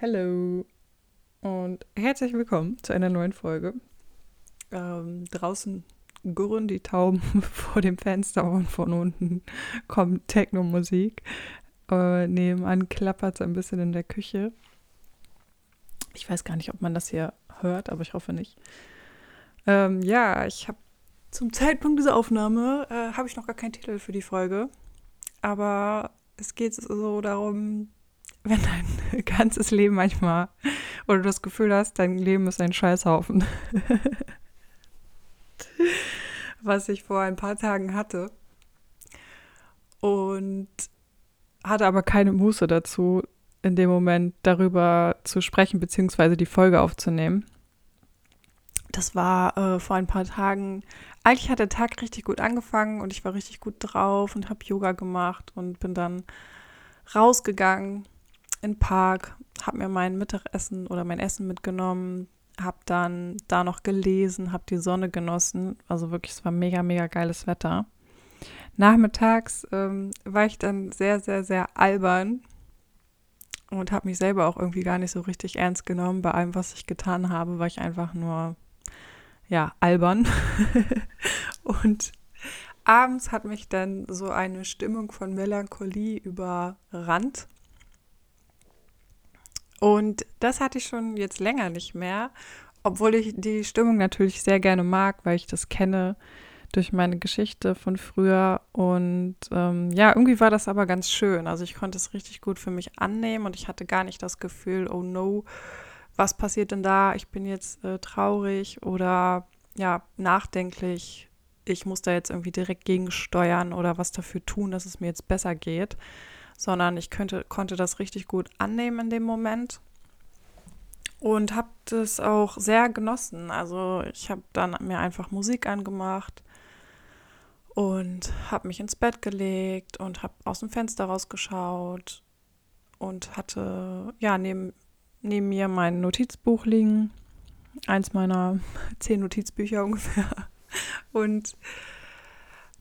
Hallo und herzlich willkommen zu einer neuen Folge. Ähm, draußen gurren die Tauben vor dem Fenster und von unten kommt Techno-Musik. Äh, nebenan klappert es ein bisschen in der Küche. Ich weiß gar nicht, ob man das hier hört, aber ich hoffe nicht. Ähm, ja, ich habe zum Zeitpunkt dieser Aufnahme äh, habe ich noch gar keinen Titel für die Folge. Aber es geht so darum, wenn dein ganzes Leben manchmal oder du das Gefühl hast, dein Leben ist ein Scheißhaufen. Was ich vor ein paar Tagen hatte. Und hatte aber keine Muße dazu, in dem Moment darüber zu sprechen, beziehungsweise die Folge aufzunehmen. Das war äh, vor ein paar Tagen. Eigentlich hat der Tag richtig gut angefangen und ich war richtig gut drauf und habe Yoga gemacht und bin dann rausgegangen in den Park, habe mir mein Mittagessen oder mein Essen mitgenommen, habe dann da noch gelesen, habe die Sonne genossen. Also wirklich, es war mega, mega geiles Wetter. Nachmittags ähm, war ich dann sehr, sehr, sehr albern und habe mich selber auch irgendwie gar nicht so richtig ernst genommen bei allem, was ich getan habe, war ich einfach nur, ja, albern. und abends hat mich dann so eine Stimmung von Melancholie überrannt. Und das hatte ich schon jetzt länger nicht mehr, obwohl ich die Stimmung natürlich sehr gerne mag, weil ich das kenne durch meine Geschichte von früher. Und ähm, ja, irgendwie war das aber ganz schön. Also ich konnte es richtig gut für mich annehmen und ich hatte gar nicht das Gefühl, oh no, was passiert denn da? Ich bin jetzt äh, traurig oder ja, nachdenklich. Ich muss da jetzt irgendwie direkt gegensteuern oder was dafür tun, dass es mir jetzt besser geht sondern ich könnte, konnte das richtig gut annehmen in dem Moment und habe das auch sehr genossen. Also ich habe dann mir einfach Musik angemacht und habe mich ins Bett gelegt und habe aus dem Fenster rausgeschaut und hatte ja neben, neben mir mein Notizbuch liegen, eins meiner zehn Notizbücher ungefähr. Und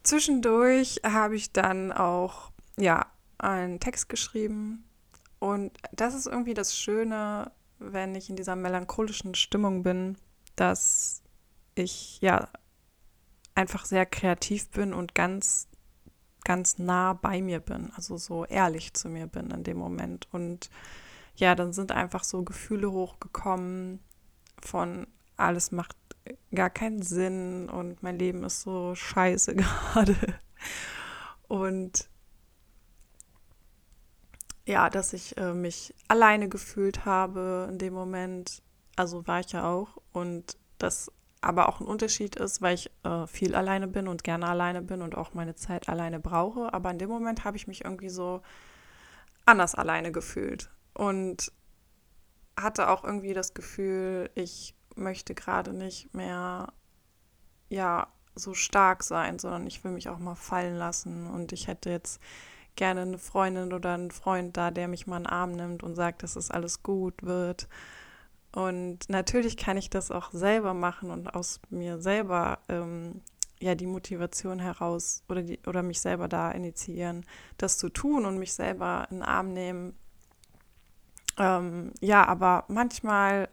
zwischendurch habe ich dann auch ja einen Text geschrieben. Und das ist irgendwie das Schöne, wenn ich in dieser melancholischen Stimmung bin, dass ich ja einfach sehr kreativ bin und ganz, ganz nah bei mir bin, also so ehrlich zu mir bin in dem Moment. Und ja, dann sind einfach so Gefühle hochgekommen von alles macht gar keinen Sinn und mein Leben ist so scheiße gerade. Und ja, dass ich äh, mich alleine gefühlt habe in dem Moment. Also war ich ja auch. Und das aber auch ein Unterschied ist, weil ich äh, viel alleine bin und gerne alleine bin und auch meine Zeit alleine brauche. Aber in dem Moment habe ich mich irgendwie so anders alleine gefühlt und hatte auch irgendwie das Gefühl, ich möchte gerade nicht mehr ja so stark sein, sondern ich will mich auch mal fallen lassen und ich hätte jetzt gerne eine Freundin oder einen Freund da, der mich mal in den Arm nimmt und sagt, dass es alles gut wird. Und natürlich kann ich das auch selber machen und aus mir selber ähm, ja die Motivation heraus oder, die, oder mich selber da initiieren, das zu tun und mich selber in den Arm nehmen. Ähm, ja, aber manchmal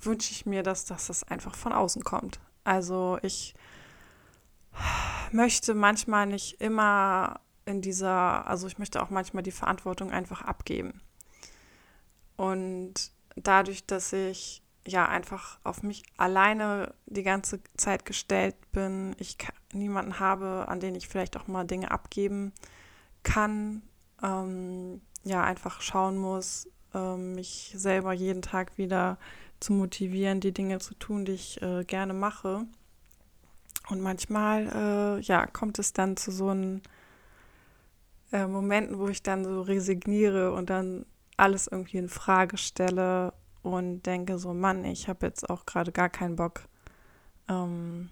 wünsche ich mir, dass, dass das einfach von außen kommt. Also ich möchte manchmal nicht immer in dieser, also ich möchte auch manchmal die Verantwortung einfach abgeben. Und dadurch, dass ich ja einfach auf mich alleine die ganze Zeit gestellt bin, ich niemanden habe, an den ich vielleicht auch mal Dinge abgeben kann, ähm, ja, einfach schauen muss, ähm, mich selber jeden Tag wieder zu motivieren, die Dinge zu tun, die ich äh, gerne mache. Und manchmal, äh, ja, kommt es dann zu so einem äh, Momenten, wo ich dann so resigniere und dann alles irgendwie in Frage stelle und denke so, Mann, ich habe jetzt auch gerade gar keinen Bock, ähm,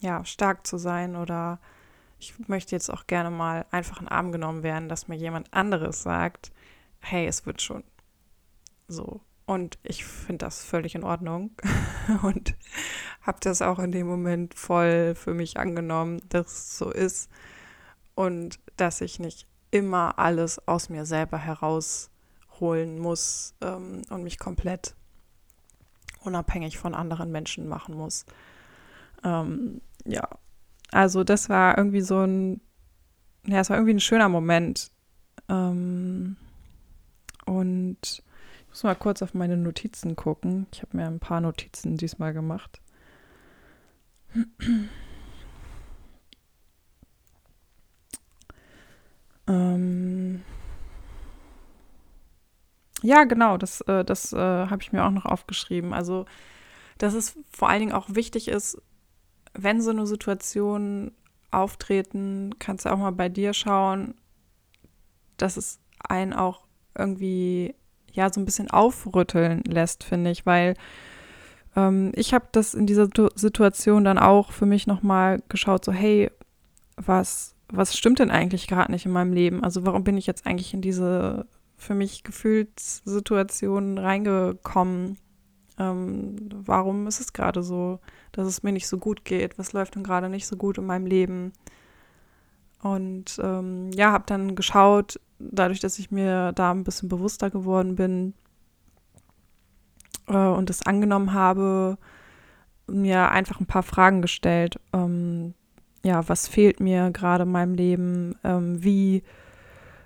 ja, stark zu sein oder ich möchte jetzt auch gerne mal einfach in den Arm genommen werden, dass mir jemand anderes sagt, hey, es wird schon so. Und ich finde das völlig in Ordnung und habe das auch in dem Moment voll für mich angenommen, dass es so ist und dass ich nicht immer alles aus mir selber heraus holen muss ähm, und mich komplett unabhängig von anderen Menschen machen muss. Ähm, ja, also das war irgendwie so ein, ja, es war irgendwie ein schöner Moment. Ähm, und ich muss mal kurz auf meine Notizen gucken. Ich habe mir ein paar Notizen diesmal gemacht. Ja, genau, das, äh, das äh, habe ich mir auch noch aufgeschrieben. Also, dass es vor allen Dingen auch wichtig ist, wenn so eine Situation auftreten, kannst du auch mal bei dir schauen, dass es einen auch irgendwie ja so ein bisschen aufrütteln lässt, finde ich, weil ähm, ich habe das in dieser Situation dann auch für mich nochmal geschaut, so hey, was, was stimmt denn eigentlich gerade nicht in meinem Leben? Also warum bin ich jetzt eigentlich in diese für mich gefühlt Situation reingekommen? Ähm, warum ist es gerade so, dass es mir nicht so gut geht? Was läuft denn gerade nicht so gut in meinem Leben? Und ähm, ja, habe dann geschaut, dadurch, dass ich mir da ein bisschen bewusster geworden bin äh, und es angenommen habe, mir einfach ein paar Fragen gestellt. Ähm, ja, was fehlt mir gerade in meinem Leben? Ähm, wie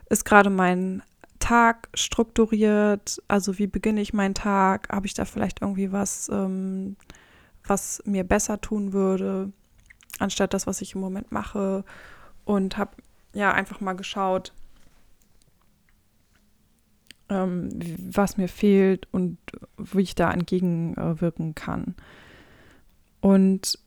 ist gerade mein Tag strukturiert? Also wie beginne ich meinen Tag? Habe ich da vielleicht irgendwie was, ähm, was mir besser tun würde, anstatt das, was ich im Moment mache? Und habe ja einfach mal geschaut, ähm, was mir fehlt und wie ich da entgegenwirken kann. Und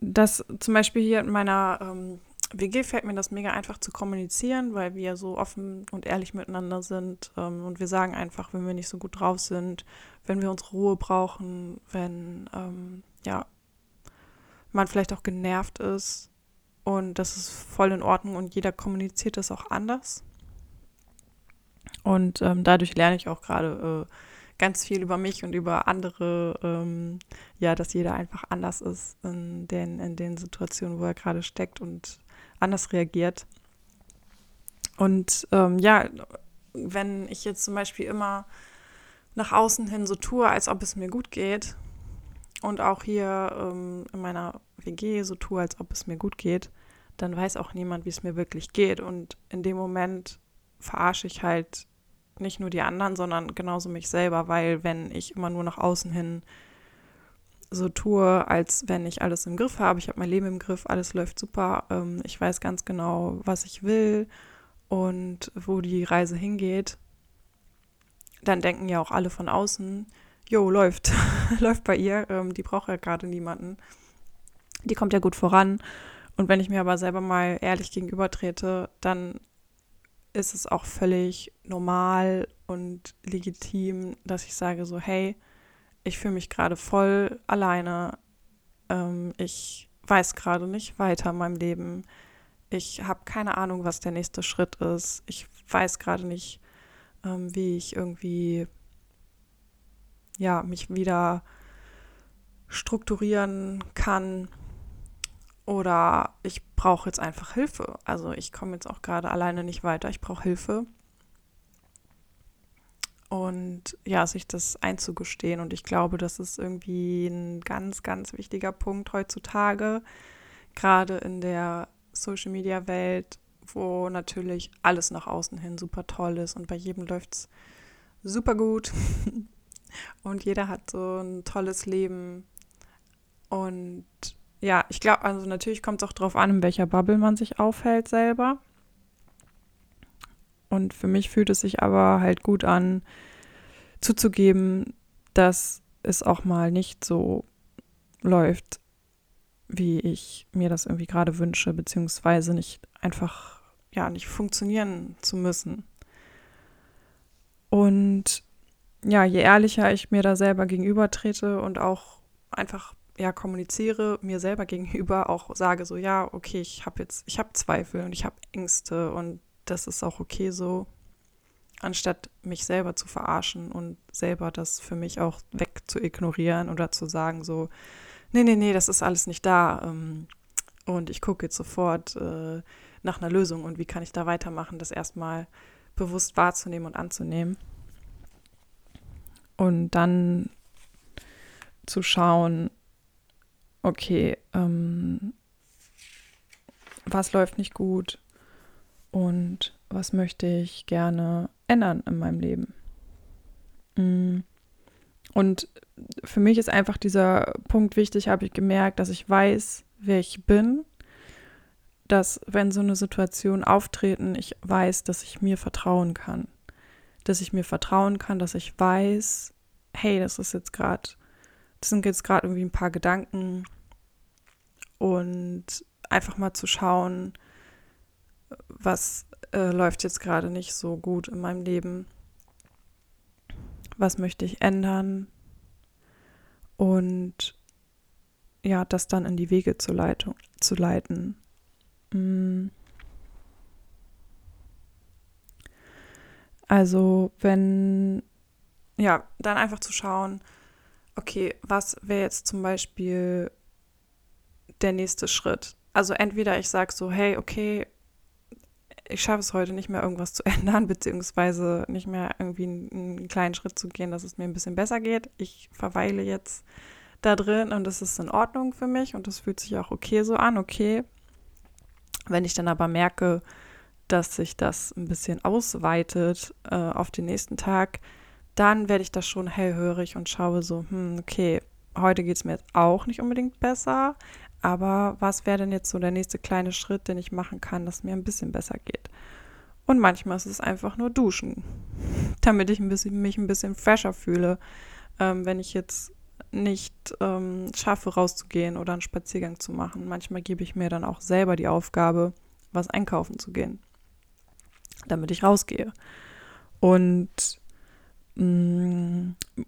das zum Beispiel hier in meiner ähm, WG fällt mir das mega einfach zu kommunizieren, weil wir so offen und ehrlich miteinander sind ähm, und wir sagen einfach, wenn wir nicht so gut drauf sind, wenn wir unsere Ruhe brauchen, wenn ähm, ja man vielleicht auch genervt ist und das ist voll in Ordnung und jeder kommuniziert das auch anders. Und ähm, dadurch lerne ich auch gerade äh, ganz viel über mich und über andere, ähm, ja, dass jeder einfach anders ist in den, in den Situationen, wo er gerade steckt und anders reagiert. Und ähm, ja, wenn ich jetzt zum Beispiel immer nach außen hin so tue, als ob es mir gut geht und auch hier ähm, in meiner WG so tue, als ob es mir gut geht, dann weiß auch niemand, wie es mir wirklich geht. Und in dem Moment verarsche ich halt nicht nur die anderen, sondern genauso mich selber, weil wenn ich immer nur nach außen hin so tue, als wenn ich alles im Griff habe, ich habe mein Leben im Griff, alles läuft super, ähm, ich weiß ganz genau, was ich will und wo die Reise hingeht, dann denken ja auch alle von außen, jo, läuft, läuft bei ihr, ähm, die braucht ja gerade niemanden, die kommt ja gut voran. Und wenn ich mir aber selber mal ehrlich gegenübertrete, dann ist es auch völlig normal und legitim, dass ich sage so, hey, ich fühle mich gerade voll alleine. Ähm, ich weiß gerade nicht weiter in meinem Leben. Ich habe keine Ahnung, was der nächste Schritt ist. Ich weiß gerade nicht, ähm, wie ich irgendwie ja mich wieder strukturieren kann oder ich brauche jetzt einfach Hilfe. Also ich komme jetzt auch gerade alleine nicht weiter. Ich brauche Hilfe. Und ja, sich das einzugestehen. Und ich glaube, das ist irgendwie ein ganz, ganz wichtiger Punkt heutzutage, gerade in der Social-Media-Welt, wo natürlich alles nach außen hin super toll ist und bei jedem läuft es super gut. und jeder hat so ein tolles Leben. Und ja, ich glaube, also natürlich kommt es auch darauf an, in welcher Bubble man sich aufhält selber. Und für mich fühlt es sich aber halt gut an, zuzugeben, dass es auch mal nicht so läuft, wie ich mir das irgendwie gerade wünsche, beziehungsweise nicht einfach, ja, nicht funktionieren zu müssen. Und ja, je ehrlicher ich mir da selber gegenüber trete und auch einfach ja kommuniziere mir selber gegenüber, auch sage so, ja, okay, ich habe jetzt, ich habe Zweifel und ich habe Ängste und das ist auch okay so, anstatt mich selber zu verarschen und selber das für mich auch weg zu ignorieren oder zu sagen so, nee, nee, nee, das ist alles nicht da ähm, und ich gucke jetzt sofort äh, nach einer Lösung und wie kann ich da weitermachen, das erstmal bewusst wahrzunehmen und anzunehmen. Und dann zu schauen, okay, ähm, was läuft nicht gut und was möchte ich gerne ändern in meinem Leben. Mm. Und für mich ist einfach dieser Punkt wichtig, habe ich gemerkt, dass ich weiß, wer ich bin, dass wenn so eine Situation auftreten, ich weiß, dass ich mir vertrauen kann. Dass ich mir vertrauen kann, dass ich weiß, hey, das ist jetzt gerade, das sind jetzt gerade irgendwie ein paar Gedanken und einfach mal zu schauen, was äh, läuft jetzt gerade nicht so gut in meinem Leben. Was möchte ich ändern? Und ja, das dann in die Wege zu, Leitung, zu leiten. Mm. Also, wenn, ja, dann einfach zu schauen, okay, was wäre jetzt zum Beispiel der nächste Schritt? Also entweder ich sage so, hey, okay, ich schaffe es heute nicht mehr irgendwas zu ändern, beziehungsweise nicht mehr irgendwie einen, einen, kleinen Schritt zu gehen, dass es mir ein bisschen besser geht. Ich verweile jetzt da drin und das ist in Ordnung für mich und das fühlt sich auch okay so an, okay. Wenn ich dann aber merke, dass sich das ein bisschen ausweitet äh, auf den nächsten Tag, dann werde ich da schon hellhörig und schaue so, hm, okay, heute geht es mir jetzt auch nicht unbedingt besser, aber was wäre denn jetzt so der nächste kleine Schritt, den ich machen kann, dass mir ein bisschen besser geht? Und manchmal ist es einfach nur duschen, damit ich ein bisschen, mich ein bisschen fresher fühle. Ähm, wenn ich jetzt nicht ähm, schaffe, rauszugehen oder einen Spaziergang zu machen. Manchmal gebe ich mir dann auch selber die Aufgabe, was einkaufen zu gehen, damit ich rausgehe. Und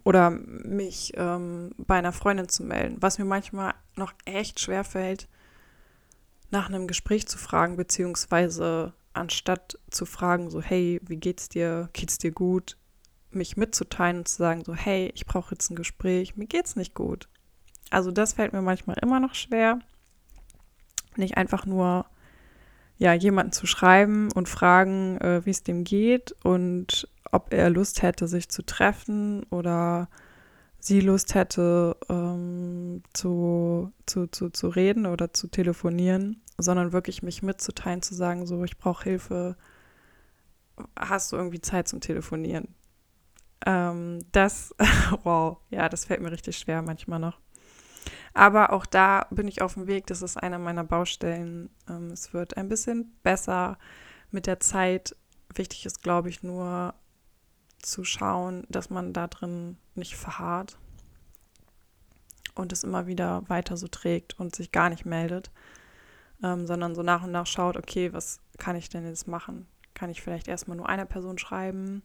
oder mich ähm, bei einer Freundin zu melden, was mir manchmal noch echt schwer fällt, nach einem Gespräch zu fragen, beziehungsweise anstatt zu fragen, so, hey, wie geht's dir, geht's dir gut, mich mitzuteilen und zu sagen, so, hey, ich brauche jetzt ein Gespräch, mir geht's nicht gut. Also das fällt mir manchmal immer noch schwer, nicht einfach nur ja, jemanden zu schreiben und fragen, äh, wie es dem geht und ob er Lust hätte, sich zu treffen oder sie Lust hätte, ähm, zu, zu, zu, zu reden oder zu telefonieren, sondern wirklich mich mitzuteilen, zu sagen, so, ich brauche Hilfe, hast du irgendwie Zeit zum Telefonieren? Ähm, das, wow, ja, das fällt mir richtig schwer manchmal noch. Aber auch da bin ich auf dem Weg, das ist einer meiner Baustellen. Ähm, es wird ein bisschen besser mit der Zeit. Wichtig ist, glaube ich, nur zu schauen, dass man da drin nicht verharrt und es immer wieder weiter so trägt und sich gar nicht meldet, ähm, sondern so nach und nach schaut, okay, was kann ich denn jetzt machen? Kann ich vielleicht erstmal nur einer Person schreiben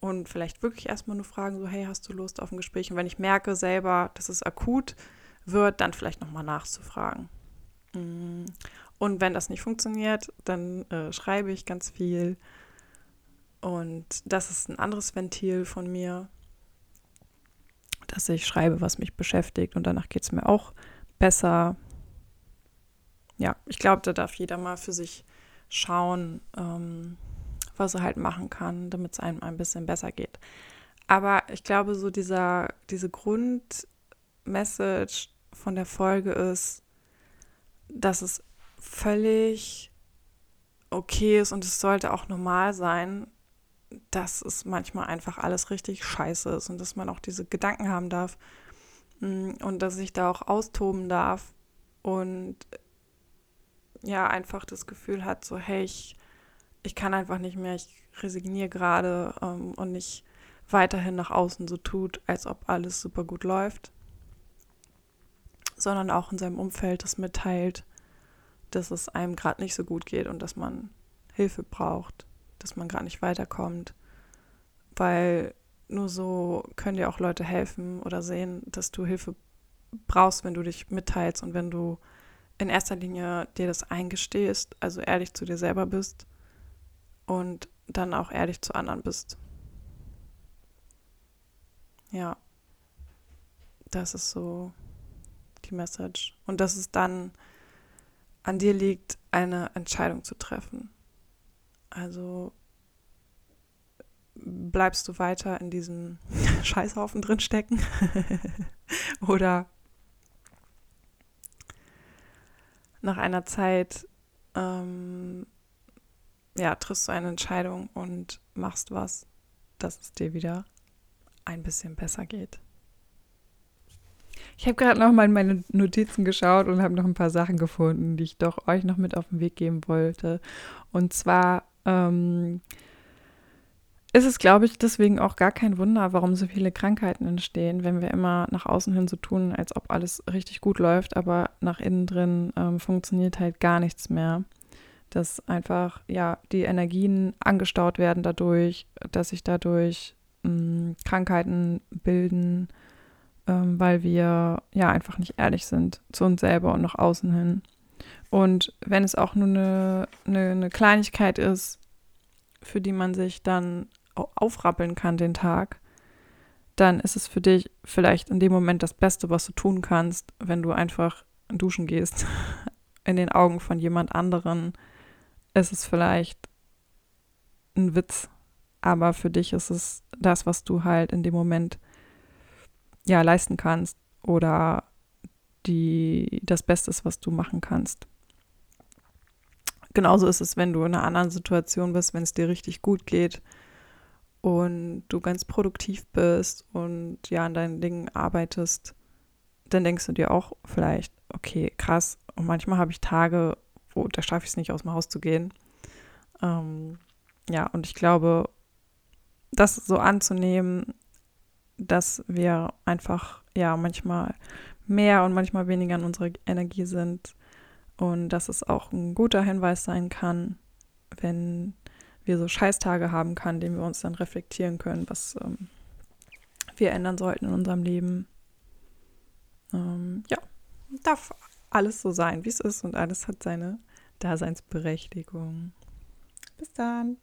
und vielleicht wirklich erstmal nur fragen, so, hey, hast du Lust auf ein Gespräch? Und wenn ich merke selber, dass es akut wird, dann vielleicht nochmal nachzufragen. Mm. Und wenn das nicht funktioniert, dann äh, schreibe ich ganz viel und das ist ein anderes Ventil von mir, dass ich schreibe, was mich beschäftigt und danach geht es mir auch besser. Ja, ich glaube, da darf jeder mal für sich schauen, ähm, was er halt machen kann, damit es einem ein bisschen besser geht. Aber ich glaube, so dieser, diese Grundmessage von der Folge ist, dass es völlig okay ist und es sollte auch normal sein, dass es manchmal einfach alles richtig scheiße ist und dass man auch diese Gedanken haben darf mm, und dass ich da auch austoben darf und ja, einfach das Gefühl hat, so, hey, ich, ich kann einfach nicht mehr, ich resigniere gerade ähm, und nicht weiterhin nach außen so tut, als ob alles super gut läuft, sondern auch in seinem Umfeld das mitteilt, dass es einem gerade nicht so gut geht und dass man Hilfe braucht dass man gerade nicht weiterkommt. Weil nur so können dir auch Leute helfen oder sehen, dass du Hilfe brauchst, wenn du dich mitteilst und wenn du in erster Linie dir das eingestehst, also ehrlich zu dir selber bist und dann auch ehrlich zu anderen bist. Ja, das ist so die Message. Und dass es dann an dir liegt, eine Entscheidung zu treffen. Also bleibst du weiter in diesem Scheißhaufen drin stecken? Oder nach einer Zeit ähm, ja, triffst du eine Entscheidung und machst was, dass es dir wieder ein bisschen besser geht. Ich habe gerade noch mal in meine Notizen geschaut und habe noch ein paar Sachen gefunden, die ich doch euch noch mit auf den Weg geben wollte. Und zwar ähm, ist es, glaube ich, deswegen auch gar kein Wunder, warum so viele Krankheiten entstehen, wenn wir immer nach außen hin so tun, als ob alles richtig gut läuft, aber nach innen drin ähm, funktioniert halt gar nichts mehr. Dass einfach, ja, die Energien angestaut werden dadurch, dass sich dadurch mh, hm, Krankheiten bilden, ähm, weil wir ja einfach nicht ehrlich sind zu uns selber und nach außen hin. Und wenn es auch nur eine, eine, eine Kleinigkeit ist, für die man sich dann aufrappeln kann den Tag, dann ist es für dich vielleicht in dem Moment das Beste, was du tun kannst, wenn du einfach duschen gehst. In den Augen von jemand anderen ist es vielleicht ein Witz, aber für dich ist es das, was du halt in dem Moment ja leisten kannst oder die das Beste ist, was du machen kannst. Genauso ist es, wenn du in einer anderen Situation bist, wenn es dir richtig gut geht und du ganz produktiv bist und ja an deinen Dingen arbeitest, dann denkst du dir auch vielleicht, okay, krass. Und manchmal habe ich Tage, wo da schaffe ich es nicht, aus dem Haus zu gehen. Ähm, ja, und ich glaube, das so anzunehmen, dass wir einfach ja manchmal mehr und manchmal weniger in unserer Energie sind und dass es auch ein guter Hinweis sein kann, wenn wir so Scheißtage haben kann, den wir uns dann reflektieren können, was ähm, wir ändern sollten in unserem Leben. Ähm, ja, darf alles so sein, wie es ist und alles hat seine Daseinsberechtigung. Bis dann.